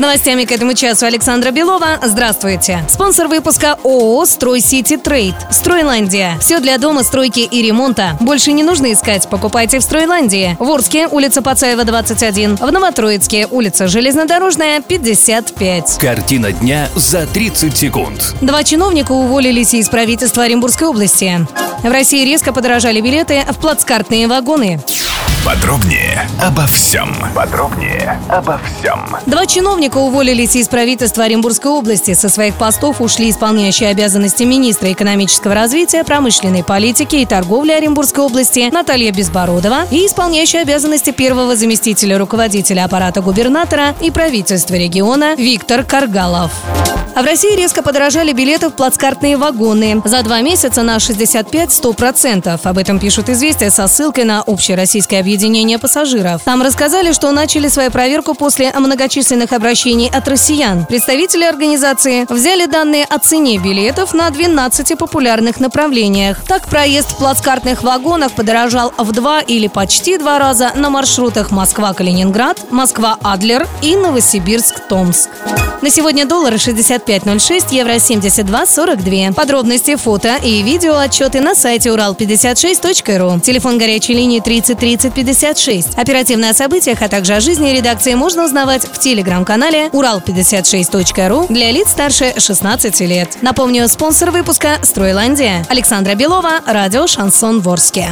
Новостями к этому часу Александра Белова. Здравствуйте. Спонсор выпуска ООО «Стройсити Трейд». Стройландия. Все для дома, стройки и ремонта. Больше не нужно искать. Покупайте в Стройландии. В Орске, улица Пацаева, 21. В Новотроицке, улица Железнодорожная, 55. Картина дня за 30 секунд. Два чиновника уволились из правительства Оренбургской области. В России резко подорожали билеты в плацкартные вагоны. Подробнее обо всем. Подробнее обо всем. Два чиновника уволились из правительства Оренбургской области. Со своих постов ушли исполняющие обязанности министра экономического развития, промышленной политики и торговли Оренбургской области Наталья Безбородова и исполняющая обязанности первого заместителя руководителя аппарата губернатора и правительства региона Виктор Каргалов. А в России резко подорожали билеты в плацкартные вагоны. За два месяца на 65-100%. Об этом пишут «Известия» со ссылкой на общероссийское объединение пассажиров. Там рассказали, что начали свою проверку после многочисленных обращений от россиян. Представители организации взяли данные о цене билетов на 12 популярных направлениях. Так, проезд в плацкартных вагонах подорожал в два или почти два раза на маршрутах Москва-Калининград, Москва-Адлер и Новосибирск-Томск. На сегодня доллары 65.06, евро 72.42. Подробности, фото и видео отчеты на сайте урал56.ру. Телефон горячей линии 30 30 56. Оперативно о событиях, а также о жизни редакции можно узнавать в телеграм-канале урал56.ру для лиц старше 16 лет. Напомню, спонсор выпуска «Стройландия». Александра Белова, радио «Шансон Ворске».